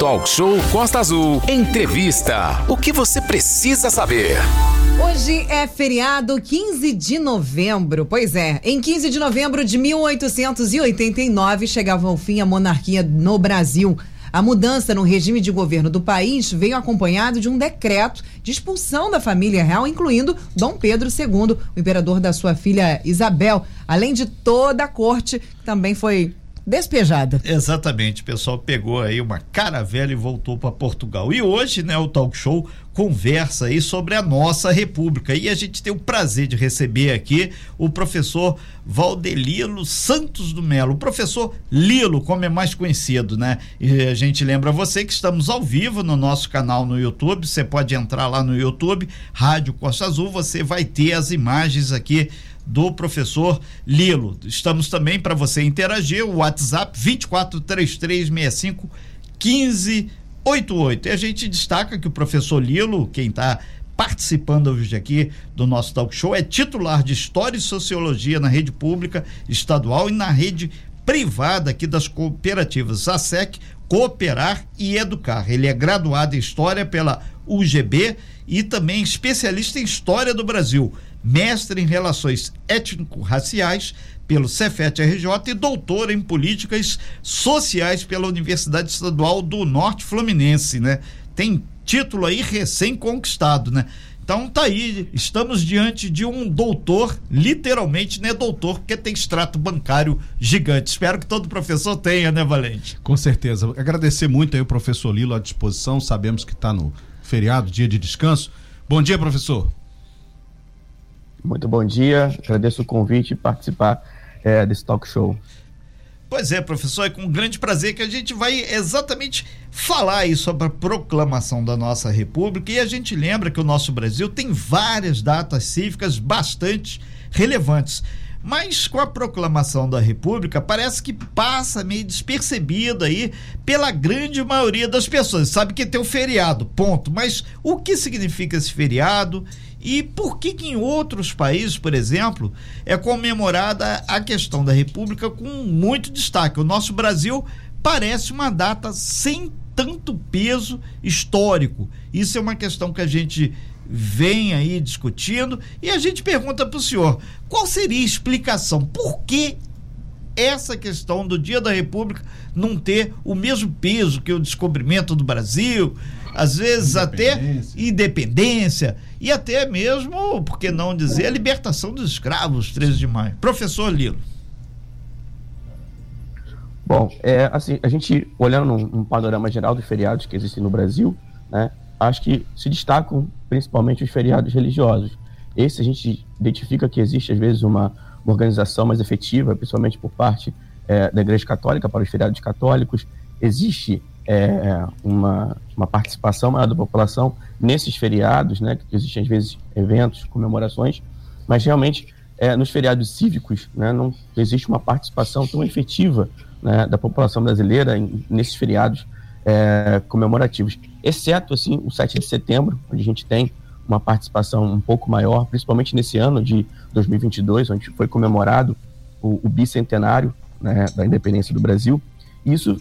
Talk Show Costa Azul. Entrevista. O que você precisa saber? Hoje é feriado 15 de novembro. Pois é, em 15 de novembro de 1889 chegava ao fim a monarquia no Brasil. A mudança no regime de governo do país veio acompanhado de um decreto de expulsão da família real, incluindo Dom Pedro II, o imperador da sua filha Isabel, além de toda a corte, que também foi despejada. Exatamente, o pessoal pegou aí uma caravela e voltou para Portugal. E hoje, né, o Talk Show conversa aí sobre a nossa república. E a gente tem o prazer de receber aqui o professor Valdelilo Santos do Melo, o professor Lilo, como é mais conhecido, né? E a gente lembra você que estamos ao vivo no nosso canal no YouTube. Você pode entrar lá no YouTube, Rádio Costa Azul, você vai ter as imagens aqui do professor Lilo. Estamos também para você interagir, o WhatsApp 243365 1588. E a gente destaca que o professor Lilo, quem está participando hoje aqui do nosso talk show, é titular de História e Sociologia na rede pública estadual e na rede privada aqui das cooperativas ASEC, Cooperar e Educar. Ele é graduado em História pela UGB e também especialista em História do Brasil mestre em Relações Étnico-Raciais pelo Cefet RJ e doutor em Políticas Sociais pela Universidade Estadual do Norte Fluminense, né? Tem título aí recém-conquistado, né? Então tá aí, estamos diante de um doutor, literalmente, né, doutor, porque tem extrato bancário gigante. Espero que todo professor tenha, né, Valente? Com certeza. Agradecer muito aí o professor Lilo à disposição, sabemos que está no feriado, dia de descanso. Bom dia, professor. Muito bom dia, agradeço o convite e participar é, desse talk show. Pois é, professor, é com grande prazer que a gente vai exatamente falar aí sobre a proclamação da nossa República e a gente lembra que o nosso Brasil tem várias datas cívicas bastante relevantes. Mas com a proclamação da República, parece que passa meio despercebido aí pela grande maioria das pessoas. Sabe que tem o feriado, ponto. Mas o que significa esse feriado e por que, que em outros países, por exemplo, é comemorada a questão da República com muito destaque? O nosso Brasil parece uma data sem tanto peso histórico. Isso é uma questão que a gente vem aí discutindo e a gente pergunta para o senhor: qual seria a explicação? Por que essa questão do Dia da República não ter o mesmo peso que o descobrimento do Brasil, às vezes independência. até independência e até mesmo, por que não dizer, a libertação dos escravos, 13 de maio. Professor Lilo. Bom, é, assim, a gente, olhando num, num, panorama geral dos feriados que existem no Brasil, né, acho que se destacam principalmente os feriados religiosos. Esse a gente identifica que existe, às vezes, uma, uma organização mais efetiva, principalmente por parte é, da Igreja Católica para os feriados católicos. Existe é, uma, uma participação maior da população nesses feriados, né, que existem às vezes eventos, comemorações, mas realmente é, nos feriados cívicos né, não existe uma participação tão efetiva né, da população brasileira em, nesses feriados é, comemorativos, exceto assim o 7 de setembro, onde a gente tem uma participação um pouco maior, principalmente nesse ano de 2022, onde foi comemorado o, o bicentenário né, da independência do Brasil. Isso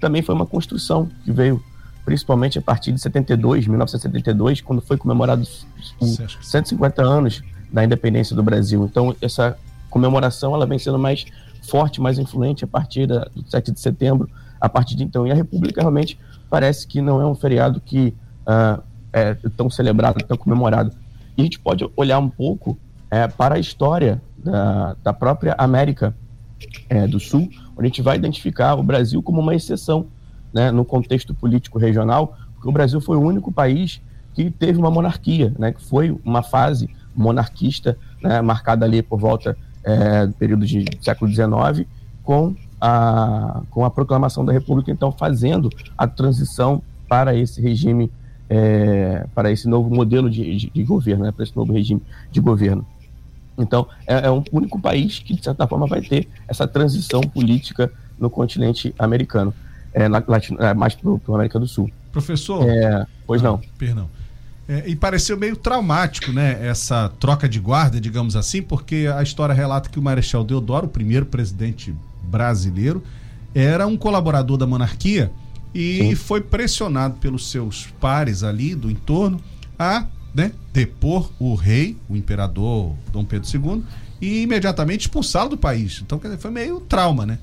também foi uma construção que veio principalmente a partir de 72, 1972, quando foi comemorado os 150 anos da independência do Brasil. Então, essa comemoração ela vem sendo mais forte, mais influente a partir da, do 7 de setembro, a partir de então. E a República realmente parece que não é um feriado que uh, é tão celebrado, tão comemorado. E a gente pode olhar um pouco é, para a história da, da própria América é, do Sul, a gente vai identificar o Brasil como uma exceção né, no contexto político regional, porque o Brasil foi o único país que teve uma monarquia, né, que foi uma fase monarquista, né, marcada ali por volta é, do período de século XIX, com a, com a proclamação da República, então fazendo a transição para esse regime, é, para esse novo modelo de, de, de governo, né, para esse novo regime de governo. Então, é, é um único país que, de certa forma, vai ter essa transição política no continente americano, é, na, latino, é, mais para a América do Sul. Professor? É, pois ah, não. Perdão. É, e pareceu meio traumático, né? Essa troca de guarda, digamos assim, porque a história relata que o Marechal Deodoro, o primeiro presidente brasileiro, era um colaborador da monarquia e Sim. foi pressionado pelos seus pares ali do entorno a né, depor o rei, o imperador Dom Pedro II, e imediatamente expulsá-lo do país. Então, quer dizer, foi meio trauma, né?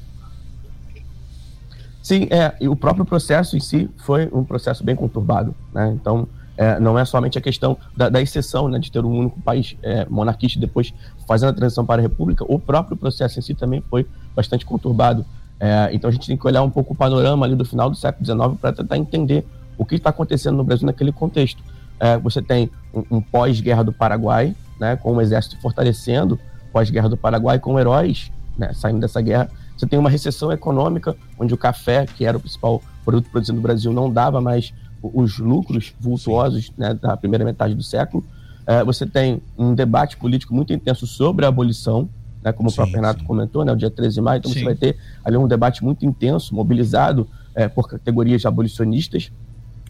Sim, é, o próprio processo em si foi um processo bem conturbado, né? Então, é, não é somente a questão da, da exceção, né, de ter um único país é, monarquista depois fazendo a transição para a república, o próprio processo em si também foi bastante conturbado. É, então, a gente tem que olhar um pouco o panorama ali do final do século XIX para tentar entender o que está acontecendo no Brasil naquele contexto. É, você tem um, um pós-guerra do Paraguai, né, com o exército fortalecendo, pós-guerra do Paraguai, com heróis né, saindo dessa guerra. Você tem uma recessão econômica, onde o café, que era o principal produto produzido no Brasil, não dava mais os lucros vultuosos né, da primeira metade do século. É, você tem um debate político muito intenso sobre a abolição, né, como Sim, o próprio Renato sim. comentou, né, o dia 13 de maio. Então Sim. você vai ter ali um debate muito intenso, mobilizado é, por categorias abolicionistas,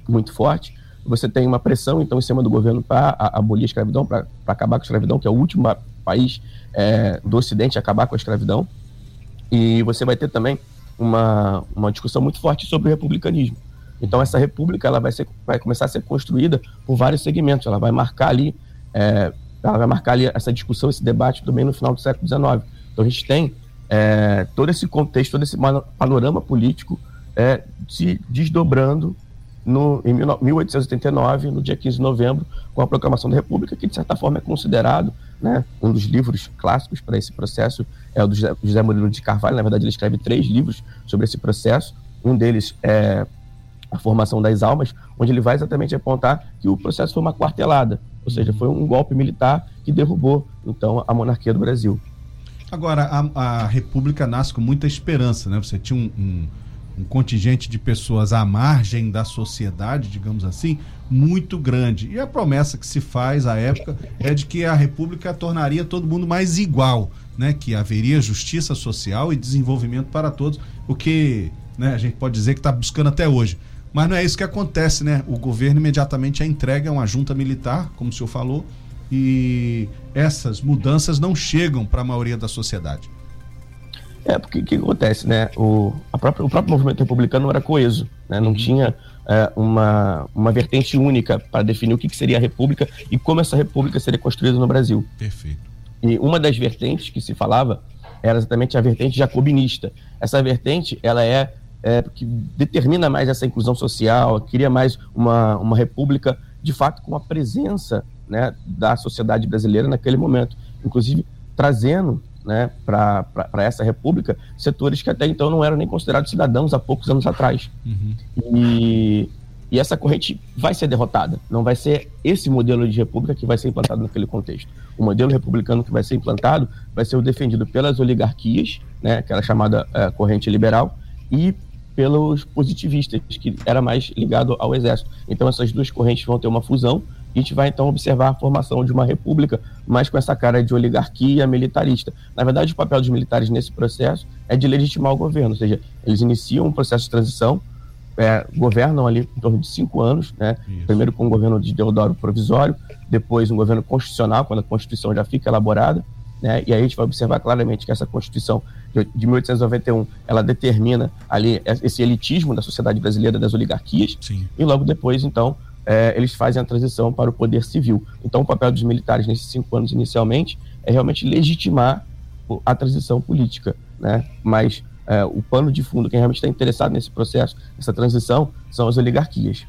muito forte. Você tem uma pressão, então, em cima do governo para abolir a escravidão, para acabar com a escravidão, que é o último pa- país é, do Ocidente a acabar com a escravidão. E você vai ter também uma, uma discussão muito forte sobre o republicanismo. Então, essa república ela vai, ser, vai começar a ser construída por vários segmentos. Ela vai marcar ali, é, ela vai marcar ali essa discussão, esse debate também no final do século XIX. Então, a gente tem é, todo esse contexto, todo esse panorama político é, se desdobrando no, em 19- 1889, no dia 15 de novembro, com a proclamação da República, que de certa forma é considerado né, um dos livros clássicos para esse processo, é o do José, José Murilo de Carvalho. Na verdade, ele escreve três livros sobre esse processo. Um deles é A Formação das Almas, onde ele vai exatamente apontar que o processo foi uma quartelada, ou seja, foi um golpe militar que derrubou, então, a monarquia do Brasil. Agora, a, a República nasce com muita esperança, né? Você tinha um, um, um contingente de pessoas à margem da sociedade, digamos assim, muito grande. E a promessa que se faz à época é de que a República tornaria todo mundo mais igual, né? Que haveria justiça social e desenvolvimento para todos, o que né, a gente pode dizer que está buscando até hoje. Mas não é isso que acontece, né? O governo imediatamente a entrega a uma junta militar, como o senhor falou, e essas mudanças não chegam para a maioria da sociedade. É, porque o que acontece, né? O, a própria, o próprio movimento republicano não era coeso, né? Não tinha é, uma, uma vertente única para definir o que, que seria a república e como essa república seria construída no Brasil. Perfeito. E uma das vertentes que se falava era exatamente a vertente jacobinista. Essa vertente, ela é, é que determina mais essa inclusão social, cria mais uma, uma república, de fato, com a presença né, da sociedade brasileira naquele momento. Inclusive, trazendo né, para essa república setores que até então não eram nem considerados cidadãos há poucos anos atrás. Uhum. E, e essa corrente vai ser derrotada. Não vai ser esse modelo de república que vai ser implantado naquele contexto. O modelo republicano que vai ser implantado vai ser o defendido pelas oligarquias, né, aquela chamada eh, corrente liberal, e pelos positivistas, que era mais ligado ao exército. Então essas duas correntes vão ter uma fusão a gente vai então observar a formação de uma república, mas com essa cara de oligarquia militarista. Na verdade, o papel dos militares nesse processo é de legitimar o governo, ou seja, eles iniciam um processo de transição, é, governam ali em torno de cinco anos, né? Isso. Primeiro com o governo de Deodoro provisório, depois um governo constitucional, quando a Constituição já fica elaborada, né? E aí a gente vai observar claramente que essa Constituição de de 1891, ela determina ali esse elitismo da sociedade brasileira, das oligarquias, Sim. e logo depois, então, é, eles fazem a transição para o poder civil. Então, o papel dos militares nesses cinco anos inicialmente é realmente legitimar a transição política, né? Mas é, o pano de fundo, quem realmente está interessado nesse processo, nessa transição, são as oligarquias.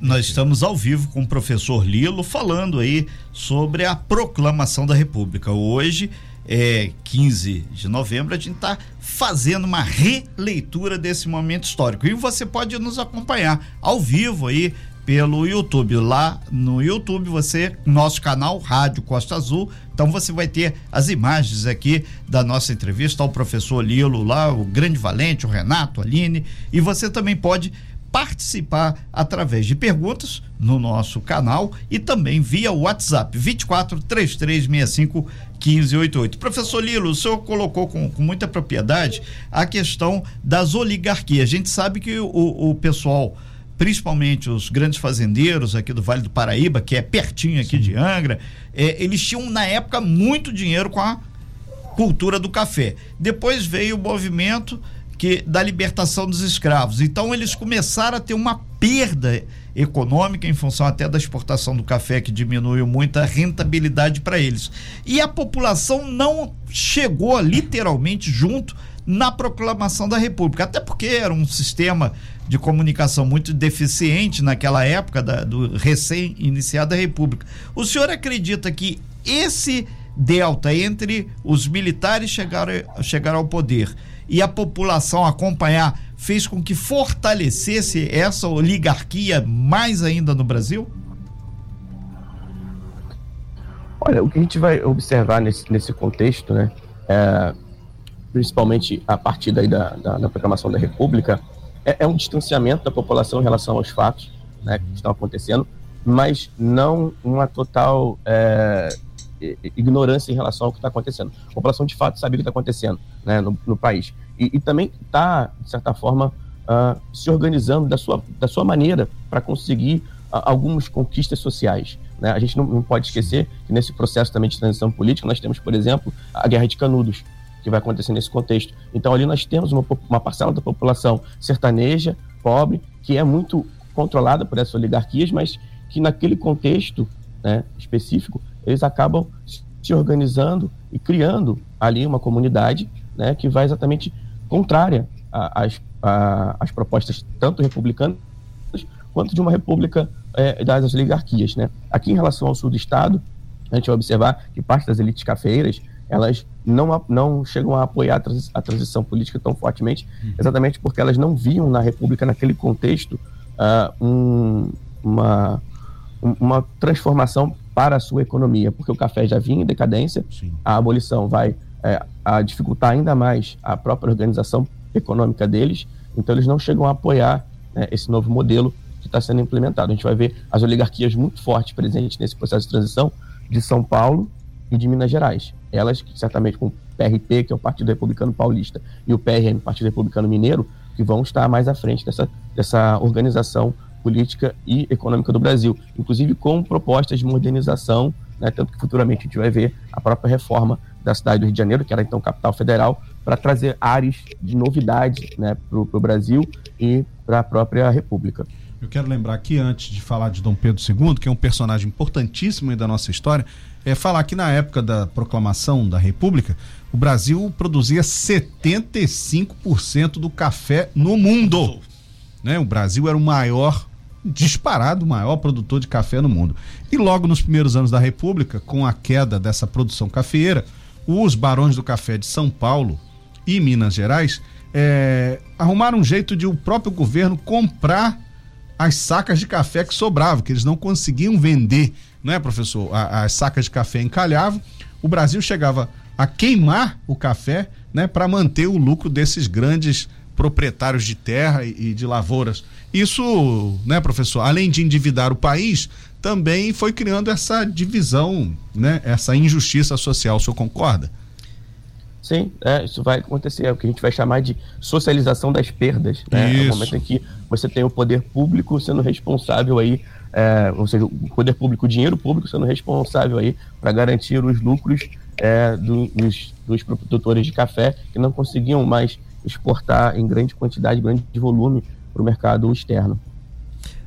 Nós estamos ao vivo com o professor Lilo falando aí sobre a proclamação da República. Hoje é 15 de novembro, a gente está fazendo uma releitura desse momento histórico. E você pode nos acompanhar ao vivo aí pelo YouTube. Lá no YouTube, você, nosso canal Rádio Costa Azul. Então você vai ter as imagens aqui da nossa entrevista ao professor Lilo lá, o grande valente, o Renato, a Aline. E você também pode participar através de perguntas no nosso canal e também via WhatsApp 24 3365 1588. Professor Lilo, o senhor colocou com, com muita propriedade a questão das oligarquias. A gente sabe que o, o pessoal principalmente os grandes fazendeiros aqui do Vale do Paraíba, que é pertinho aqui de Angra, eh, eles tinham na época muito dinheiro com a cultura do café. Depois veio o movimento que da libertação dos escravos. Então eles começaram a ter uma perda econômica em função até da exportação do café que diminuiu muito a rentabilidade para eles. E a população não chegou literalmente junto na proclamação da República, até porque era um sistema de comunicação muito deficiente naquela época da, do recém-iniciada República. O senhor acredita que esse delta entre os militares chegar, chegar ao poder e a população acompanhar fez com que fortalecesse essa oligarquia mais ainda no Brasil? Olha, o que a gente vai observar nesse, nesse contexto, né, é, principalmente a partir daí da, da, da proclamação da República, é, é, um distanciamento da população em relação aos fatos né, que estão acontecendo, mas não uma total é, ignorância em relação ao que está acontecendo. A população de fato sabe o que está acontecendo né, no, no, país. E, e também está, de certa forma, uh, se organizando da sua, da sua maneira para conseguir uh, algumas conquistas sociais. Né? A gente não, não, pode esquecer que nesse processo também de transição política nós temos, por exemplo, a Guerra de Canudos, que vai acontecer nesse contexto. Então ali nós temos uma, uma parcela da população sertaneja, pobre, que é muito controlada por essas oligarquias, mas que naquele contexto né, específico eles acabam se organizando e criando ali uma comunidade né, que vai exatamente contrária às, às propostas tanto republicanas quanto de uma república é, das oligarquias. Né? Aqui em relação ao sul do estado, a gente vai observar que parte das elites cafeeiras elas não, não chegam a apoiar a, transi a transição política tão fortemente, uhum. exatamente porque elas não viam na República, naquele contexto, uh, um, uma, uma transformação para a sua economia, porque o café já vinha em decadência, Sim. a abolição vai é, a dificultar ainda mais a própria organização econômica deles, então eles não chegam a apoiar né, esse novo modelo que está sendo implementado. A gente vai ver as oligarquias muito fortes presentes nesse processo de transição de São Paulo e de Minas Gerais. Elas, certamente com o PRP, que é o Partido Republicano Paulista, e o PRM, Partido Republicano Mineiro, que vão estar mais à frente dessa, dessa organização política e econômica do Brasil, inclusive com propostas de modernização, né, tanto que futuramente a gente vai ver a própria reforma da cidade do Rio de Janeiro, que era então capital federal, para trazer áreas de novidade né, para o Brasil e para a própria República. Eu quero lembrar aqui, antes de falar de Dom Pedro II, que é um personagem importantíssimo da nossa história, é falar que na época da proclamação da República, o Brasil produzia 75% do café no mundo. Né? O Brasil era o maior disparado o maior produtor de café no mundo. E logo nos primeiros anos da República, com a queda dessa produção cafeeira, os barões do café de São Paulo e Minas Gerais é, arrumaram um jeito de o próprio governo comprar as sacas de café que sobravam, que eles não conseguiam vender, não é, professor? as sacas de café encalhavam, o Brasil chegava a queimar o café, né, para manter o lucro desses grandes proprietários de terra e, de lavouras. Isso, né, professor, além de endividar o país, também foi criando essa divisão, né, essa injustiça social. O senhor concorda? Sim, é, isso vai acontecer, é o que a gente vai chamar de socialização das perdas. Né? Isso. É o momento em que você tem o poder público sendo responsável aí, é, ou seja, o poder público, o dinheiro público sendo responsável aí para garantir os lucros é, do, dos, dos produtores de café que não conseguiam mais exportar em grande quantidade, grande volume para o mercado externo.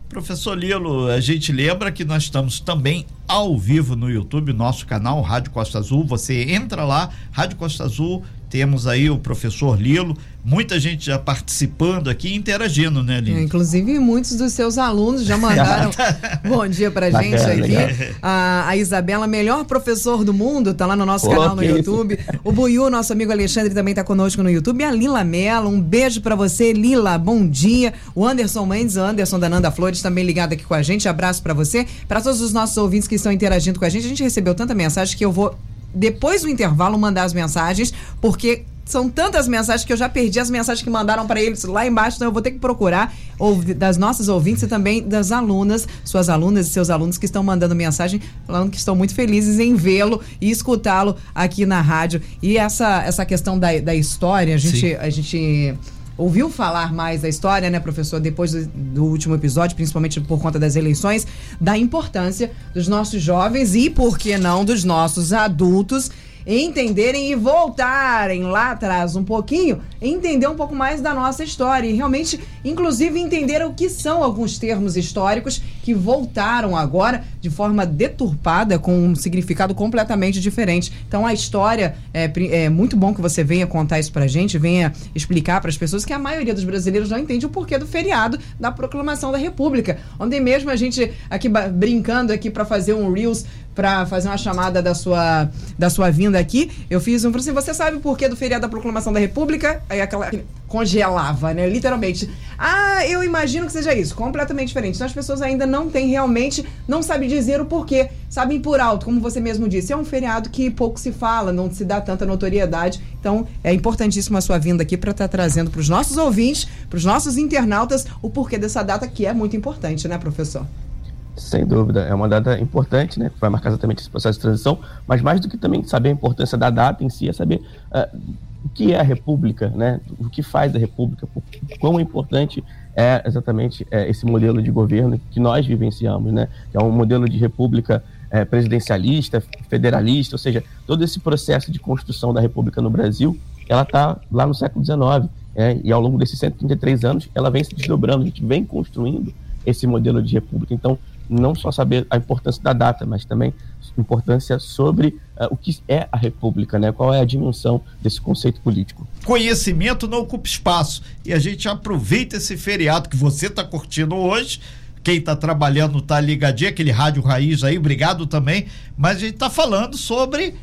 Professor Lilo, a gente lembra que nós estamos também ao vivo no YouTube, nosso canal Rádio Costa Azul. Você entra lá, Rádio Costa Azul, temos aí o professor Lilo, muita gente já participando aqui, interagindo, né, Lilo? É, inclusive, muitos dos seus alunos já mandaram bom dia pra gente aqui. A, a, Isabela, melhor professor do mundo, tá lá no nosso Pô, canal no YouTube. Isso. O Buiu, nosso amigo Alexandre, também tá conosco no YouTube. E a Lila Mello, um beijo para você, Lila, bom dia. O Anderson Mendes, o Anderson da Nanda Flores, também ligado aqui com a gente. Abraço para você. Para todos os nossos ouvintes que estão interagindo com a gente, a gente recebeu tanta mensagem que eu vou depois do intervalo, mandar as mensagens, porque são tantas mensagens que eu já perdi as mensagens que mandaram para eles lá embaixo, então eu vou ter que procurar das nossas ouvintes e também das alunas, suas alunas e seus alunos que estão mandando mensagem, falando que estão muito felizes em vê-lo e escutá-lo aqui na rádio. E essa, essa questão da, da história, a gente, a gente ouviu falar mais da história, né, professor, depois do, do, último episódio, principalmente por conta das eleições, da importância dos nossos jovens e, por que não, dos nossos adultos entenderem e voltarem lá atrás um pouquinho, entender um pouco mais da nossa história e realmente, inclusive, entender o que são alguns termos históricos que voltaram agora de forma deturpada, com um significado completamente diferente. Então, a história é, é muito bom que você venha contar isso pra gente, venha explicar para as pessoas que a maioria dos brasileiros não entende o porquê do feriado da proclamação da República. Ontem mesmo a gente aqui brincando aqui para fazer um Reels para fazer uma chamada da sua, da sua vinda aqui. Eu fiz um assim, você sabe por que do feriado da proclamação da República? Aí aquela congelava, né? Literalmente. Ah, eu imagino que seja isso, completamente diferente. Então as pessoas ainda não têm realmente, não sabem dizer o porquê, sabem por alto, como você mesmo disse. É um feriado que pouco se fala, não se dá tanta notoriedade. Então é importantíssima a sua vinda aqui para estar tá trazendo para os nossos ouvintes, para os nossos internautas, o porquê dessa data que é muito importante, né, professor? Sem dúvida, é uma data importante, né? Vai marcar exatamente esse processo de transição, mas mais do que também saber a importância da data em si, é saber uh, o que é a República, né? O que faz a República, quão importante é exatamente é, esse modelo de governo que nós vivenciamos, né? Que é um modelo de república é, presidencialista, federalista, ou seja, todo esse processo de construção da República no Brasil, ela está lá no século XIX, é, e ao longo desses 133 anos, ela vem se desdobrando, a gente vem construindo esse modelo de república. Então, não só saber a importância da data, mas também importância sobre uh, o que é a república, né? Qual é a dimensão desse conceito político. Conhecimento não ocupa espaço e a gente aproveita esse feriado que você está curtindo hoje. Quem está trabalhando está ligadinho, aquele rádio raiz aí, obrigado também. Mas a gente está falando sobre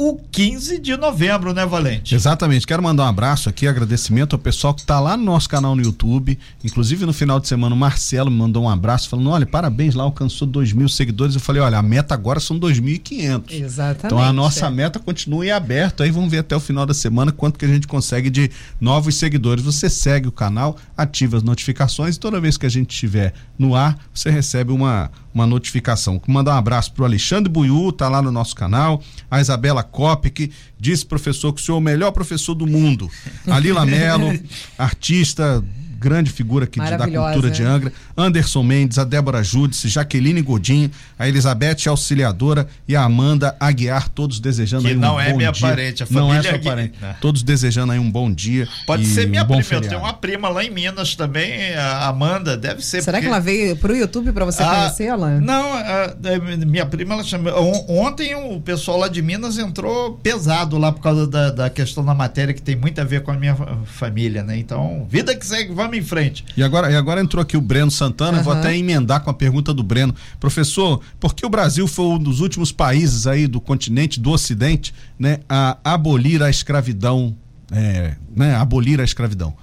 o 15 de novembro, né, Valente? Exatamente. Quero mandar um abraço aqui, agradecimento ao pessoal que está lá no nosso canal no YouTube. Inclusive, no final de semana, o Marcelo me mandou um abraço, falando: olha, parabéns, lá alcançou 2 mil seguidores. Eu falei: olha, a meta agora são 2.500. Exatamente. Então a nossa é. meta continua em aberto. Aí vamos ver até o final da semana quanto que a gente consegue de novos seguidores. Você segue o canal, ativa as notificações e toda vez que a gente estiver no ar, você recebe uma uma notificação. Mandar um abraço para o Alexandre Buiú, tá lá no nosso canal. A Isabela Cop, que disse, professor, que o senhor é o melhor professor do mundo. A Lila Melo, artista grande figura aqui de, da cultura de Angra, Anderson Mendes, a Débora Júdice, Jaqueline Godinho, a Elizabeth Auxiliadora e a Amanda Aguiar, todos desejando que aí um não é minha dia. parente, a família Não é sua parente. Não. Todos desejando aí um bom dia. Pode ser minha um prima, eu tenho uma prima lá em Minas também, a Amanda, deve ser. Será porque... que ela veio pro YouTube para você ah, conhecê-la? Não, a, a, minha prima, ela chama. Ontem o pessoal lá de Minas entrou pesado lá por causa da, da questão da matéria que tem muito a ver com a minha família, né? Então, vida que segue, vamos em frente. E agora, e agora entrou aqui o Breno Santana, uhum. vou até emendar com a pergunta do Breno. Professor, por que o Brasil foi um dos últimos países aí do continente, do Ocidente, né, a abolir a escravidão, é, né, abolir a escravidão?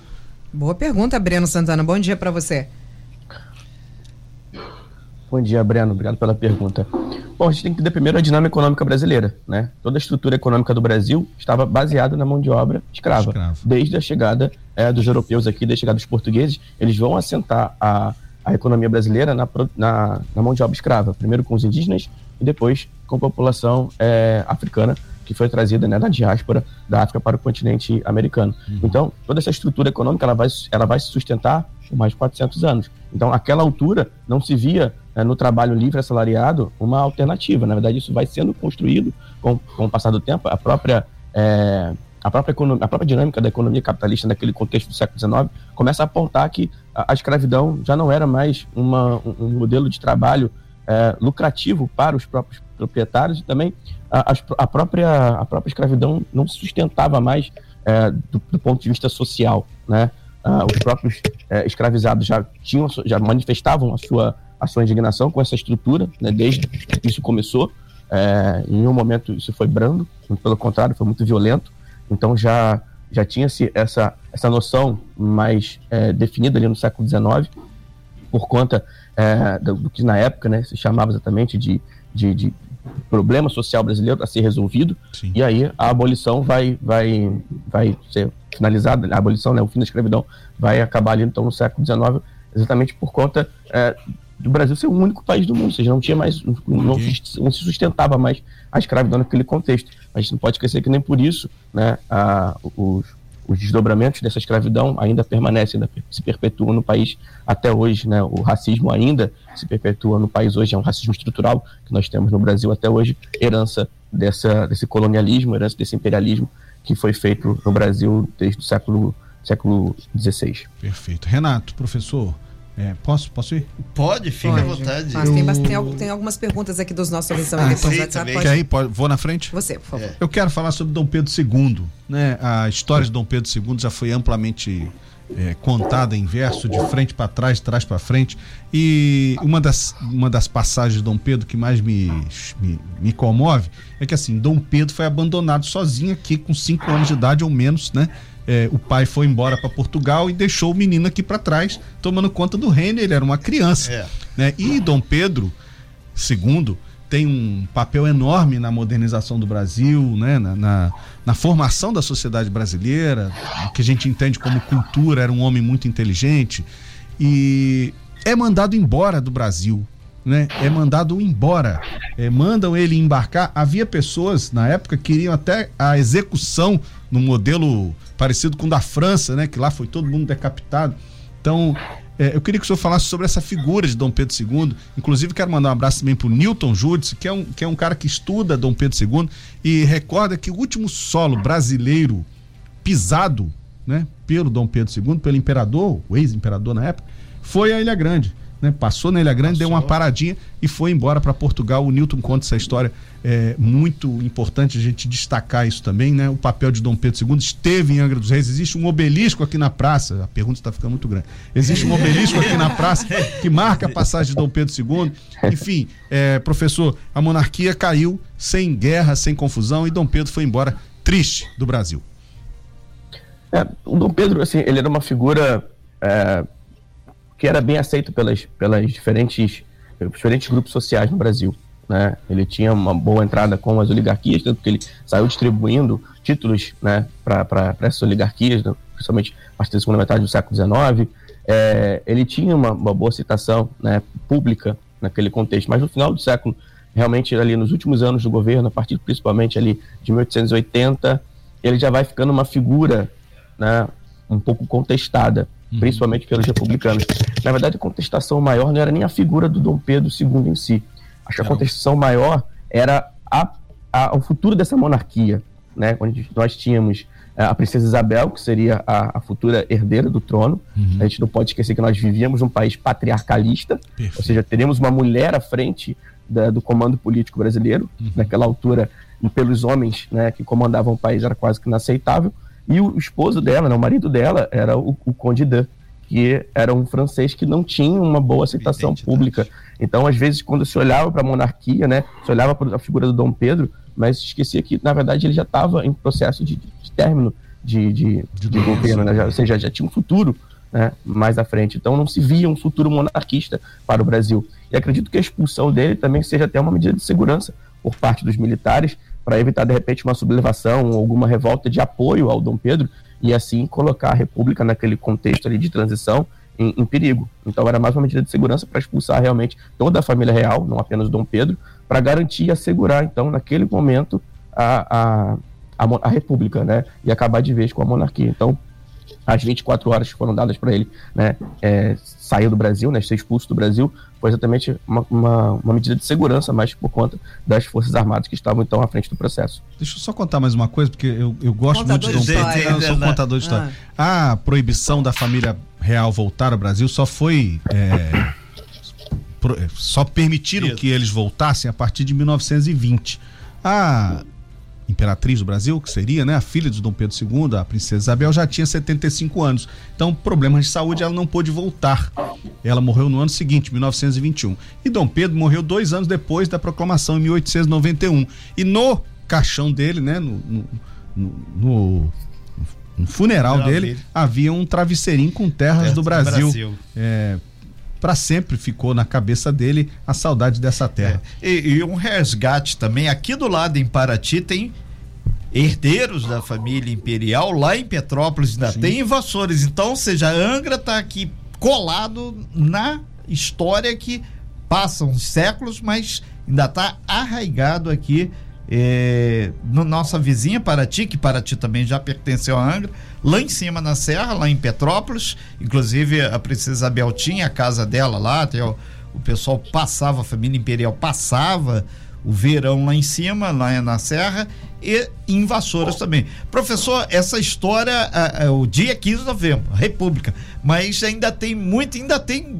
Boa pergunta, Breno Santana. Bom dia para você. Bom dia, Breno. Obrigado pela pergunta. Bom, a gente tem que entender primeiro a dinâmica econômica brasileira, né? Toda a estrutura econômica do Brasil estava baseada na mão de obra escrava. Escravo. Desde a chegada é, dos europeus aqui, desde a chegada dos portugueses, eles vão assentar a, a economia brasileira na, na, na mão de obra escrava. Primeiro com os indígenas e depois com a população é, africana que foi trazida né, da diáspora da África para o continente americano. Uhum. Então, toda essa estrutura econômica ela vai, ela vai se sustentar por mais de 400 anos. Então, aquela altura não se via no trabalho livre assalariado uma alternativa. Na verdade, isso vai sendo construído com, com o passar do tempo. A própria, é, a, própria economia, a própria dinâmica da economia capitalista naquele contexto do século XIX começa a apontar que a, a escravidão já não era mais uma, um modelo de trabalho é, lucrativo para os próprios proprietários e também a, a, própria, a própria escravidão não se sustentava mais é, do, do, ponto de vista social, né? Ah, os próprios é, escravizados já tinham, já manifestavam a sua, a sua indignação com essa estrutura, né? Desde que isso começou, é, em um momento isso foi brando, pelo contrário, foi muito violento. Então já já tinha-se essa essa noção mais é, definida ali no século XIX por conta é, do, do, que na época né, se chamava exatamente de, de, de problema social brasileiro a ser resolvido. Sim. E aí a abolição vai, vai, vai ser finalizada, a abolição, né, o fim da escravidão, vai acabar ali então no século XIX, exatamente por conta é, do Brasil ser o único país do mundo, ou seja, não tinha mais, não, não, não, se sustentava mais a escravidão naquele contexto. A gente não pode esquecer que nem por isso, né, a, os, os desdobramentos dessa escravidão ainda permanecem, ainda se perpetuam no país até hoje, né? O racismo ainda se perpetua no país hoje, é um racismo estrutural que nós temos no Brasil até hoje, herança dessa, desse colonialismo, herança desse imperialismo que foi feito no Brasil desde o século século XVI. Perfeito. Renato, professor, é, posso, posso ir? Pode, fica Pode. à vontade. Mas tem, tem al- tem algumas perguntas aqui dos nossos ouvintes também. Ah, depois sim, WhatsApp, também. pode- Quer ir? Pode- vou na frente? Você, por favor. É. Eu quero falar sobre Dom Pedro II. Né? A história de Dom Pedro II já foi amplamente é, contada em verso, de frente para trás, de trás para frente. E uma das, uma das passagens de Dom Pedro que mais me, me, me comove é que assim, Dom Pedro foi abandonado sozinho aqui com cinco anos de idade ou menos, né? É, o pai foi embora para Portugal e deixou o menino aqui para trás, tomando conta do reino. Ele era uma criança. É. Né? E Dom Pedro II tem um papel enorme na modernização do Brasil, né? na, na, na formação da sociedade brasileira, que a gente entende como cultura, era um homem muito inteligente e é mandado embora do Brasil. Né? É mandado embora, É, mandam ele embarcar. Havia pessoas na época que queriam até a execução no modelo parecido com o da França, né? Que lá foi todo mundo decapitado. Então, é, eu queria que o senhor falasse sobre essa figura de Dom Pedro II. Inclusive, quero mandar um abraço também para o Newton Júdice, que é, um, que é um cara que estuda Dom Pedro II e recorda que o último solo brasileiro pisado né, pelo Dom Pedro II, pelo imperador, o ex-imperador na época, foi a Ilha Grande. Né? Passou na Ilha Grande, deu uma paradinha e foi embora para Portugal. O Newton conta essa história. É muito importante a gente destacar isso também, né? O papel de Dom Pedro II esteve em Angra dos Reis. Existe um obelisco aqui na praça. A pergunta está ficando muito grande. Existe um obelisco aqui na praça que marca a passagem de Dom Pedro II. Enfim, é, professor, a monarquia caiu sem guerra, sem confusão e Dom Pedro foi embora triste do Brasil. É, o Dom Pedro, assim, ele era uma figura é, que era bem aceito pelas, pelas diferentes, pelos diferentes grupos sociais no Brasil. Né? Ele tinha uma boa entrada com as oligarquias, tanto que ele saiu distribuindo títulos né, para essas oligarquias, né, principalmente a partir da segunda metade do século XIX. É, ele tinha uma, uma boa citação né, pública naquele contexto, mas no final do século, realmente ali nos últimos anos do governo, a partir principalmente ali de 1880, ele já vai ficando uma figura né, um pouco contestada, principalmente pelos republicanos. Na verdade, a contestação maior não era nem a figura do Dom Pedro II em si. Acho que a contestação maior era a, a- o futuro dessa monarquia, né? Onde nós tínhamos eh, a princesa Isabel, que seria a, a futura herdeira do trono. A gente não pode esquecer que nós vivíamos num país patriarcalista, ou Perfeito. seja, teríamos uma mulher à frente da- do comando político brasileiro. Naquela altura, pelos homens né, que comandavam o país, era quase que inaceitável. E o esposo dela, né, o marido dela, era o, o Conde Dan, que era um francês que não tinha uma boa aceitação Identidade. pública. Então, às vezes, quando se olhava para a monarquia, né, se olhava para a figura do Dom Pedro, mas esquecia que, na verdade, ele já estava em processo de, de término de, de, De de governo, né? já, ou seja, já tinha um futuro né, mais à frente. Então, não se via um futuro monarquista para o Brasil. E acredito que a expulsão dele também seja até uma medida de segurança por parte dos militares, para evitar, de repente, uma sublevação ou alguma revolta de apoio ao Dom Pedro, e assim colocar a República naquele contexto ali de transição em, em perigo. Então era mais uma medida de segurança para expulsar realmente toda a família real, não apenas Dom Pedro, para garantir e assegurar, então, naquele momento, a, a, a, a República, né? E acabar de vez com a monarquia. Então, as 24 horas que foram dadas para ele né, é, sair do Brasil, né, ser expulso do Brasil, foi exatamente uma, uma, uma medida de segurança, mas por conta das Forças Armadas que estavam então à frente do processo. Deixa eu só contar mais uma coisa, porque eu, eu gosto Contador muito de Dom. Pedro. Eu sou Né? contador de história. A proibição da família real voltar ao Brasil só foi. é, pro- é, só permitiram Isso. que eles voltassem a partir de 1920. A imperatriz do Brasil, que seria né, a filha de Dom Pedro II, a princesa Isabel, já tinha 75 anos. Então, problemas de saúde, ela não pôde voltar. Ela morreu no ano seguinte, 1921. E Dom Pedro morreu dois anos depois da proclamação, em 1891. E no caixão dele, né, no, no, no- no- funeral Funeral dele, dele. havia um travesseirinho com terras Terras do do Brasil. Brasil. É, para sempre ficou na cabeça dele a saudade dessa terra. E, e um resgate também, aqui do lado em Paraty tem herdeiros da família imperial, lá em Petrópolis ainda Sim. tem invasores. Então, ou seja, Angra está aqui colado na história que passam séculos, mas ainda está arraigado aqui é, no nossa vizinha Paraty, que Paraty também já pertenceu a Angra, lá em cima na serra, lá em Petrópolis, inclusive a princesa Isabel tinha a casa dela lá, até o, o pessoal passava, a família imperial passava o verão lá em cima, lá na Serra, e em Vassouras também. Professor, essa história, é o dia 15 de novembro, República, mas ainda tem muito, ainda tem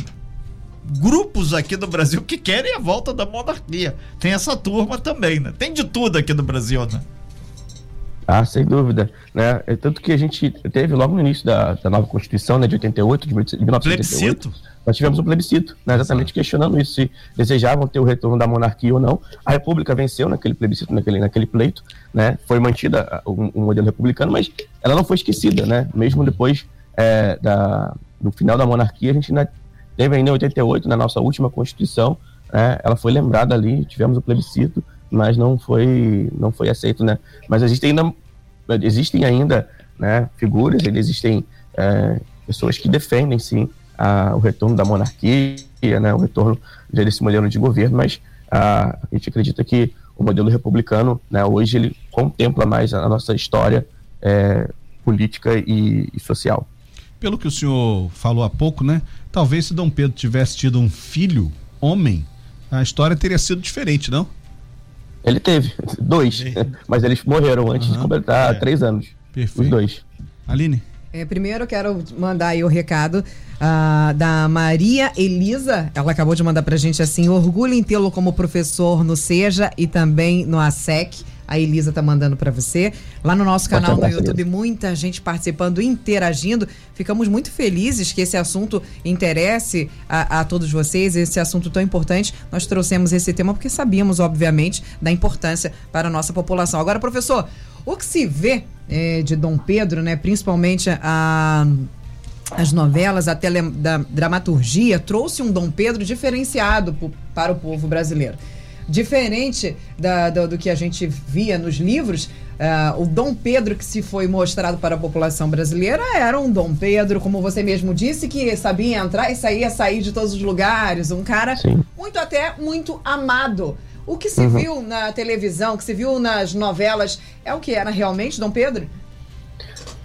grupos aqui no Brasil que querem a volta da monarquia. Tem essa turma também, né? Tem de tudo aqui no Brasil, né? Ah, sem dúvida. Né? É tanto que a gente teve logo no início da, da nova Constituição, né, de 88, de 1988. Plebiscito? Nós tivemos um plebiscito, né, exatamente questionando isso, se desejavam ter o retorno da monarquia ou não. A República venceu naquele plebiscito, naquele, naquele pleito, né? Foi mantida o, o modelo republicano, mas ela não foi esquecida, né? Mesmo depois é, da, do final da monarquia, a gente ainda teve ainda em 88, na nossa última Constituição, né, ela foi lembrada ali, tivemos o plebiscito, mas não foi não foi aceito, né? Mas existem ainda existem ainda né, figuras, existem é, pessoas que defendem sim a, o retorno da monarquia, né, o retorno desse modelo de governo, mas a, a gente acredita que o modelo republicano, né, hoje ele contempla mais a, nossa história é, política e, e social. Pelo que o senhor falou há pouco, né? Talvez se Dom Pedro tivesse tido um filho, homem, a história teria sido diferente, não? Ele teve dois, mas eles morreram antes uhum. de completar é. três anos. Perfeito. Os dois. Aline? É, primeiro eu quero mandar aí o recado uh, da Maria Elisa. Ela acabou de mandar pra gente assim: orgulho em tê-lo como professor no SEJA e também no ASEC a Elisa tá mandando para você. Lá no nosso canal no YouTube, muita gente participando, interagindo. Ficamos muito felizes que esse assunto interesse a, a, todos vocês, esse assunto tão importante. Nós trouxemos esse tema porque sabíamos, obviamente, da importância para a nossa população. Agora, professor, o que se vê é, de Dom Pedro, né, principalmente a as novelas, a tele, da dramaturgia, trouxe um Dom Pedro diferenciado para o povo brasileiro. Diferente da, do, do, que a gente via nos livros, uh, o Dom Pedro que se foi mostrado para a população brasileira era um Dom Pedro, como você mesmo disse, que sabia entrar e sair, sair de todos os lugares. Um cara Sim. muito até muito amado. O que se uhum. viu na televisão, o que se viu nas novelas, é o que era realmente Dom Pedro?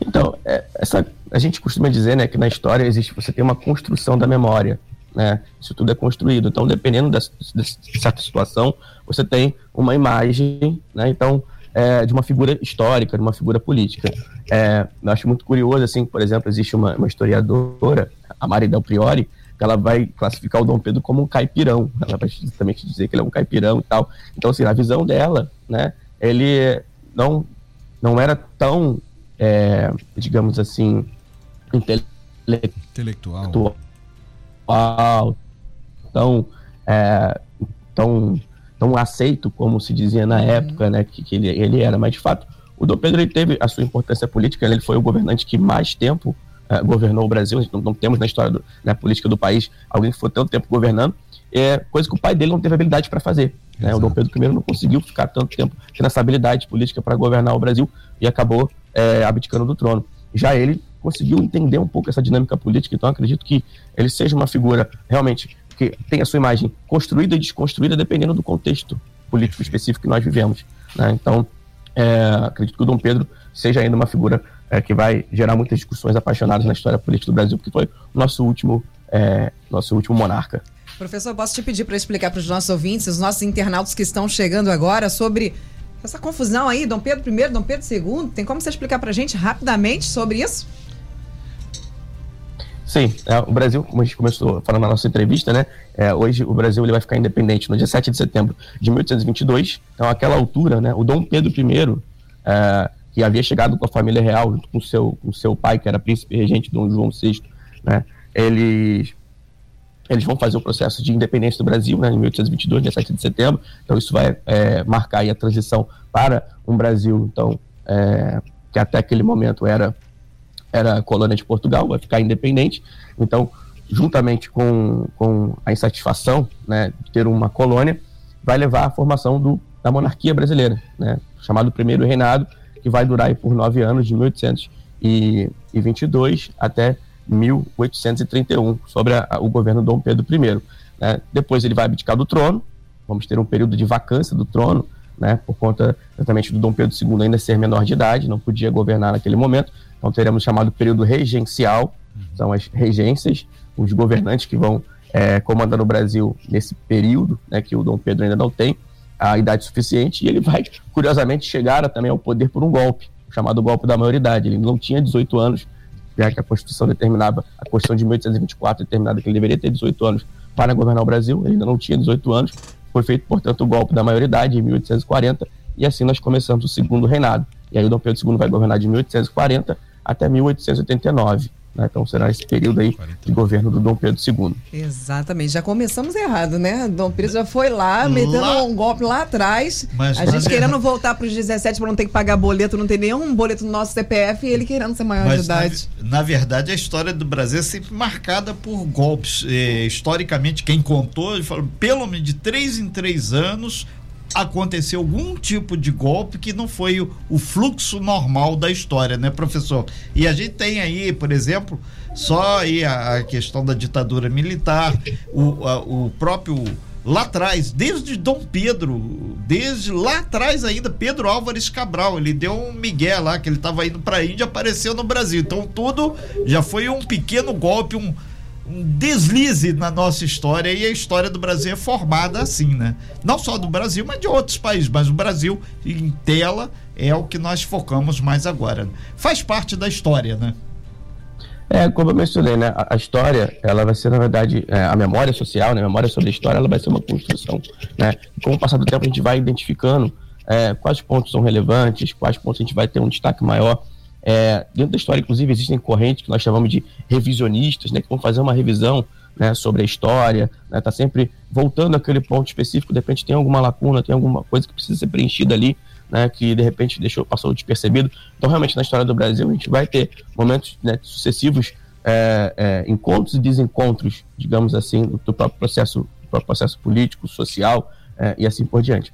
Então, é, essa, a gente costuma dizer né, que na história existe, você tem uma construção da memória né? Isso tudo é construído. Então, dependendo de certa situação, você tem uma imagem, né? Então, é, de uma figura histórica, de uma figura política. É, eu acho muito curioso, assim, por exemplo, existe uma, uma historiadora, a Mari Del Priori, que ela vai classificar o Dom Pedro como um caipirão. Ela vai justamente dizer que ele é um caipirão e tal. Então, assim, na visão dela, né, ele não, não era tão, é, digamos assim, intelectual tão, é, tão, tão aceito como se dizia na uhum. época, né, que, que ele, ele era. Mas, de fato, o Dom Pedro ele teve a sua importância política, ele foi o governante que mais tempo é, governou o Brasil. Não, não, temos na história da política do país alguém que foi tanto tempo governando, é, coisa que o pai dele não teve habilidade para fazer. Né? O Dom Pedro I não conseguiu ficar tanto tempo tendo essa habilidade política para governar o Brasil e acabou é, abdicando do trono. Já ele conseguiu entender um pouco essa dinâmica política, então acredito que ele seja uma figura realmente que tem a sua imagem construída e desconstruída dependendo do contexto político específico que nós vivemos. Né? Então, é, acredito que o Dom Pedro seja ainda uma figura é, que vai gerar muitas discussões apaixonadas na história política do Brasil, porque foi o nosso último, é, nosso último monarca. Professor, posso te pedir para explicar para os nossos ouvintes, os nossos internautas que estão chegando agora, sobre essa confusão aí, Dom Pedro I, Dom Pedro II? Tem como você explicar para a gente rapidamente sobre isso? Sim, é, o Brasil, como a gente começou falando na nossa entrevista, né? É, hoje o Brasil ele vai ficar independente no dia 7 de setembro de 1822. Então, àquela altura, né? O Dom Pedro I, é, que havia chegado com a família real, com seu, com seu pai, que era príncipe regente Dom João VI, né? Eles, eles vão fazer o processo de independência do Brasil, né? Em 1822, dia 7 de setembro. Então, isso vai é, marcar a transição para um Brasil, então, é, que até aquele momento era era colônia de Portugal, vai ficar independente. Então, juntamente com, com a insatisfação né, de ter uma colônia, vai levar à formação do, da monarquia brasileira, né, chamado Primeiro Reinado, que vai durar por nove anos, de 1822 até 1831, sobre a, o governo Dom Pedro I. Né. Depois ele vai abdicar do trono, vamos ter um período de vacância do trono, né, por conta exatamente do Dom Pedro II ainda ser menor de idade, não podia governar naquele momento, então teremos chamado período regencial, são as regências, os governantes que vão é, comandando o Brasil nesse período, né, que o Dom Pedro ainda não tem. a idade suficiente e ele vai, curiosamente, chegar também ao poder por um golpe, chamado golpe da maioridade. Ele não tinha 18 anos, já que a Constituição determinava, a Constituição de 1824 determinava que ele deveria ter 18 anos para governar o Brasil, ele ainda não tinha 18 anos, foi feito, portanto, o golpe da maioridade em 1840 e assim nós começamos o segundo reinado. E aí o Dom Pedro II vai governar de 1840 até 1889. Né? Então será esse período aí de governo do Dom Pedro II. Exatamente, já começamos errado, né? Dom Pedro já foi lá, metendo lá... um golpe lá atrás. Mas, a gente querendo voltar para os 17 para não ter que pagar boleto, não tem nenhum boleto no nosso CPF e ele querendo ser maior mas, de idade. Na, na, verdade, a história do Brasil é sempre marcada por golpes. É, historicamente, quem contou, ele falou, pelo menos de três em três anos, aconteceu algum tipo de golpe que não foi o, o, fluxo normal da história, né, professor? E a gente tem aí, por exemplo, só aí a, a questão da ditadura militar, o, a, o próprio lá atrás, desde Dom Pedro, desde lá atrás ainda, Pedro Álvares Cabral, ele deu um migué lá, que ele estava indo para a Índia, apareceu no Brasil. Então tudo já foi um pequeno golpe, um deslize na nossa história e a história do Brasil é formada assim, né? Não só do Brasil, mas de outros países, mas o Brasil em tela é o que nós focamos mais agora. Faz parte da história, né? É, como eu mencionei, né? A, história, ela vai ser, na verdade, é, a memória social, né? A memória sobre a história, ela vai ser uma construção, né? Com o passar do tempo, a gente vai identificando é, quais pontos são relevantes, quais pontos a gente vai ter um destaque maior é, dentro da história, inclusive, existem correntes que nós chamamos de revisionistas, né, que vão fazer uma revisão né, sobre a história, está né, tá sempre voltando àquele ponto específico, de repente tem alguma lacuna, tem alguma coisa que precisa ser preenchida ali, né, que de repente deixou, passou despercebido. Então, realmente, na história do Brasil, a gente vai ter momentos né, sucessivos, é, é, encontros e desencontros, digamos assim, do próprio processo, do próprio processo político, social é, e assim por diante.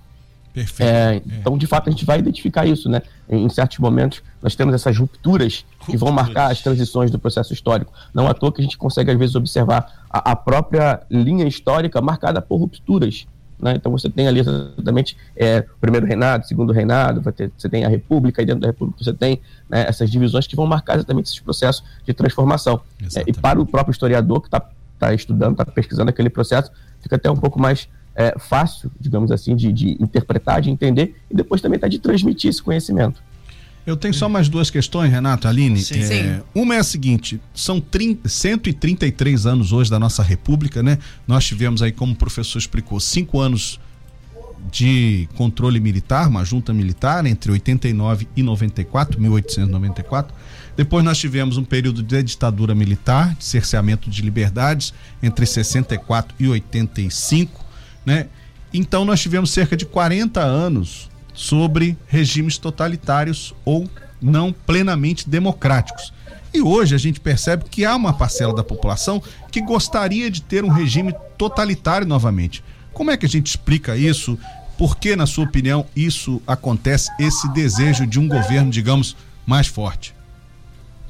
Perfeito. É, é, então, de fato, a gente vai identificar isso, né? Em, certos momentos, nós temos essas rupturas, rupturas, que vão marcar as transições do processo histórico. Não à toa que a gente consegue, às vezes, observar a, a própria linha histórica marcada por rupturas. Né? Então, você tem ali exatamente é, o primeiro reinado, segundo reinado, ter, você tem a república, e dentro da república você tem né, essas divisões que vão marcar exatamente esses processos de transformação. É, e para o próprio historiador que está tá estudando, está pesquisando aquele processo, fica até um pouco mais é, fácil, digamos assim, de, de, interpretar, de entender e depois também tá de transmitir esse conhecimento. Eu tenho só mais duas questões, Renato, Aline. Sim. É, Sim. Uma é a seguinte: são 30, 133 anos hoje da nossa República, né? Nós tivemos aí, como o professor explicou, cinco anos de controle militar, uma junta militar entre 89 e 94, 1894. Depois nós tivemos um período de ditadura militar, de cerceamento de liberdades entre 64 e 85 né? Então nós tivemos cerca de 40 anos sobre regimes totalitários ou não plenamente democráticos. E hoje a gente percebe que há uma parcela da população que gostaria de ter um regime totalitário novamente. Como é que a gente explica isso? Por que, na sua opinião, isso acontece, esse desejo de um governo, digamos, mais forte?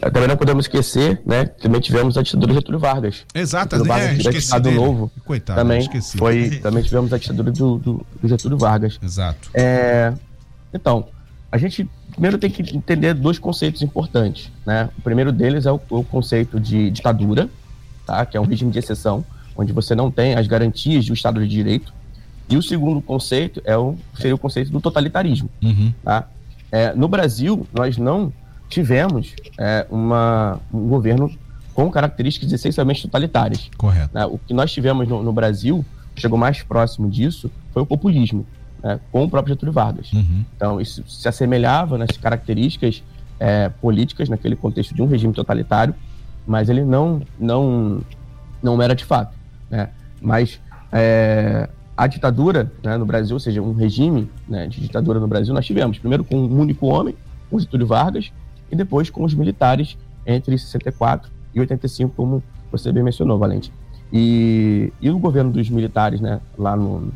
Também não podemos esquecer, né? Também tivemos a ditadura de Getúlio Vargas. Exato, Getúlio Vargas, é, esqueci Estado dele. Novo. Coitado, também esqueci. Foi, também tivemos a ditadura do, do, do Getúlio Vargas. Exato. É, então, a gente primeiro tem que entender dois conceitos importantes, né? O primeiro deles é o, o conceito de ditadura, tá? Que é um regime de exceção, onde você não tem as garantias do Estado de Direito. E o segundo conceito é o, seria o conceito do totalitarismo, uhum. tá? É, no Brasil, nós não tivemos é, uma, um governo com características essencialmente totalitárias. Correto. Né? O que nós tivemos no, no, Brasil, chegou mais próximo disso, foi o populismo, né? com o próprio Getúlio Vargas. Uhum. Então, isso se assemelhava nas características é, políticas, naquele contexto de um regime totalitário, mas ele não, não, não era de fato. Né? Mas é, a ditadura né, no Brasil, ou seja, um regime né, de ditadura no Brasil, nós tivemos primeiro com um único homem, o Getúlio Vargas, e depois com os militares entre 64 e 85, como você bem mencionou, Valente. E, e o governo dos militares, né, lá no,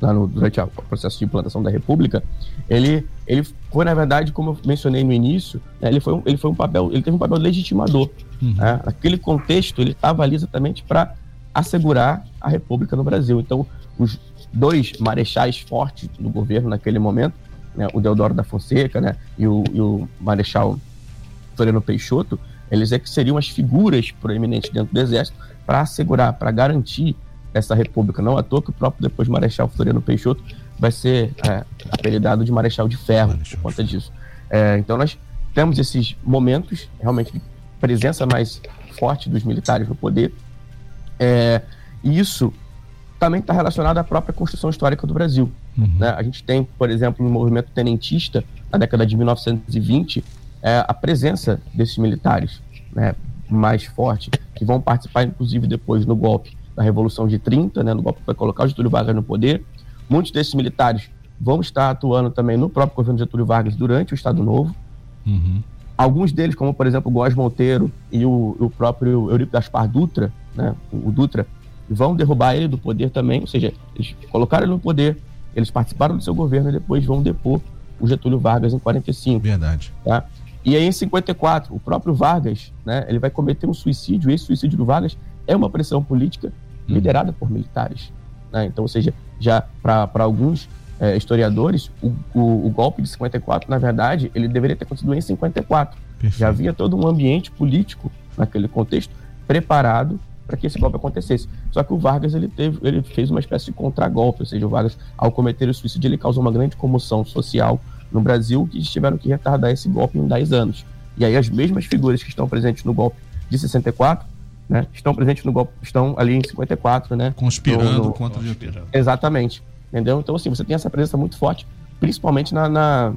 lá no, durante o processo de implantação da República, ele, ele foi, na verdade, como eu mencionei no início, né, ele, foi um, ele foi um papel, ele teve um papel legitimador. Uhum. Né? Naquele contexto, ele estava ali exatamente para assegurar a República no Brasil. Então, os dois marechais fortes do governo naquele momento né, o Deodoro da Fonseca né, e, o, e o Marechal Floriano Peixoto, eles é que seriam as figuras proeminentes dentro do Exército para assegurar, para garantir essa república. Não à toa que o próprio depois Marechal Floriano Peixoto vai ser é, apelidado de Marechal de Ferro por conta disso. É, então nós temos esses momentos realmente de presença mais forte dos militares no poder. É, e isso também está relacionado à própria construção histórica do Brasil. Uhum. Né? A gente tem, por exemplo, no movimento tenentista, na década de 1920, é, a presença desses militares né, mais forte, que vão participar, inclusive, depois no golpe da Revolução de 30, né, no golpe que vai colocar o Getúlio Vargas no poder. Muitos desses militares vão estar atuando também no próprio governo Getúlio Vargas durante o Estado Novo. Uhum. Alguns deles, como por exemplo o Góes Monteiro e o, o próprio Eurico Gaspar Dutra, né, o, o Dutra, vão derrubar ele do poder também, ou seja, eles colocaram ele no poder, eles participaram do seu governo e depois vão depor o Getúlio Vargas em 45. Verdade. Tá? E aí em 54, o próprio Vargas, né, ele vai cometer um suicídio, esse suicídio do Vargas é uma pressão política hum. liderada por militares. Né? Então, ou seja, já para alguns é, historiadores, o, o, o, golpe de 54, na verdade, ele deveria ter acontecido em 54. Perfeito. Já havia todo um ambiente político naquele contexto preparado para que esse golpe acontecesse. Só que o Vargas ele teve, ele fez uma espécie de contragolpe, ou seja, o Vargas, ao cometer o suicídio, ele causou uma grande comoção social no Brasil que tiveram que retardar esse golpe em 10 anos. E aí as mesmas figuras que estão presentes no golpe de 64, né, estão presentes no golpe, estão ali em 54, né? Conspirando no, contra o Getúlio. Exatamente. Entendeu? Então, assim, você tem essa presença muito forte, principalmente na, na,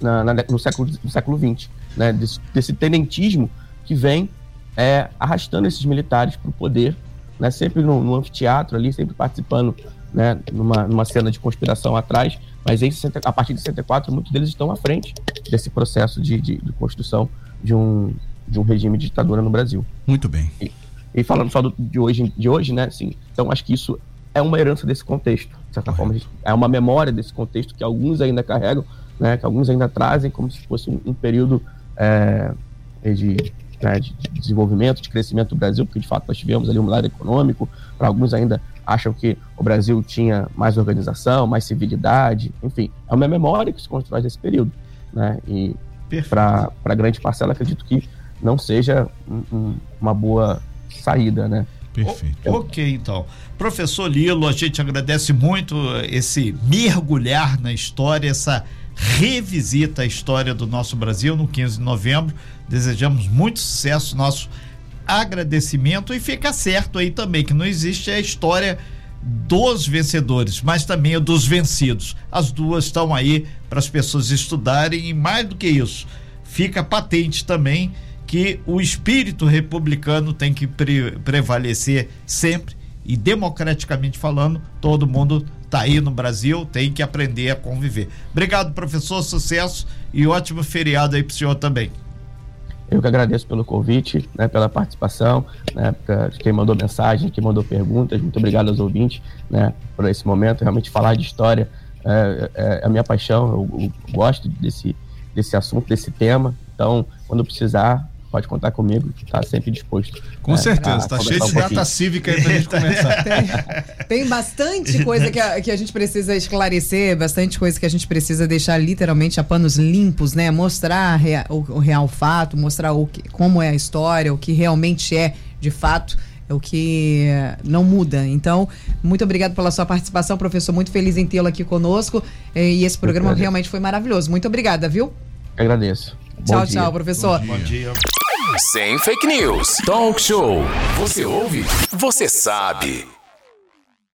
na, na no, século, no século XX, né? Desse, desse tenentismo que vem é, arrastando esses militares para o poder, né, sempre no, no, anfiteatro ali, sempre participando né, numa, numa cena de conspiração atrás, mas em, a partir de 64 muitos deles estão à frente desse processo de, de, de construção de um, de um regime de ditadura no Brasil. Muito bem. E, e falando só do, de, hoje, de hoje, né, assim, então acho que isso é uma herança desse contexto, de certa Correto. forma, é uma memória desse contexto que alguns ainda carregam, né, que alguns ainda trazem como se fosse um, um período é, de né, de, desenvolvimento, de crescimento do Brasil, porque de fato nós tivemos ali um lado econômico, para alguns ainda acham que o Brasil tinha mais organização, mais civilidade, enfim, é uma memória que se constrói desse período, né, e para grande parcela acredito que não seja um, um, uma boa saída, né. Perfeito. O, ok, então. Professor Lilo, a gente agradece muito esse mergulhar na história, essa revisita a história do nosso Brasil no 15 de novembro. Desejamos muito sucesso, nosso agradecimento e fica certo aí também que não existe a história dos vencedores, mas também a dos vencidos. As duas estão aí para as pessoas estudarem e mais do que isso, fica patente também que o espírito republicano tem que pre prevalecer sempre e democraticamente falando, todo mundo tá aí no Brasil, tem que aprender a conviver. Obrigado, professor, sucesso e ótimo feriado aí pro senhor também. Eu que agradeço pelo convite, né, pela participação, né, quem mandou mensagem, quem mandou perguntas. Muito obrigado aos ouvintes, né, por esse momento. Realmente falar de história é, é, é a minha paixão. Eu, eu, gosto desse desse assunto, desse tema. Então, quando precisar, pode contar comigo, tá sempre disposto. Com é, certeza, tá cheio de data cívica aí pra gente começar. Tem, tem bastante coisa que a, que a gente precisa esclarecer, bastante coisa que a gente precisa deixar literalmente a panos limpos, né? Mostrar rea, o, o, real fato, mostrar o que, como é a história, o que realmente é de fato é o que não muda. Então, muito obrigado pela sua participação, professor. Muito feliz em tê-lo aqui conosco. E esse programa realmente foi maravilhoso. Muito obrigada, viu? Agradeço. Tchau, tchau, professor. Bom dia. Sem fake news. Talk show. Você ouve? Você sabe.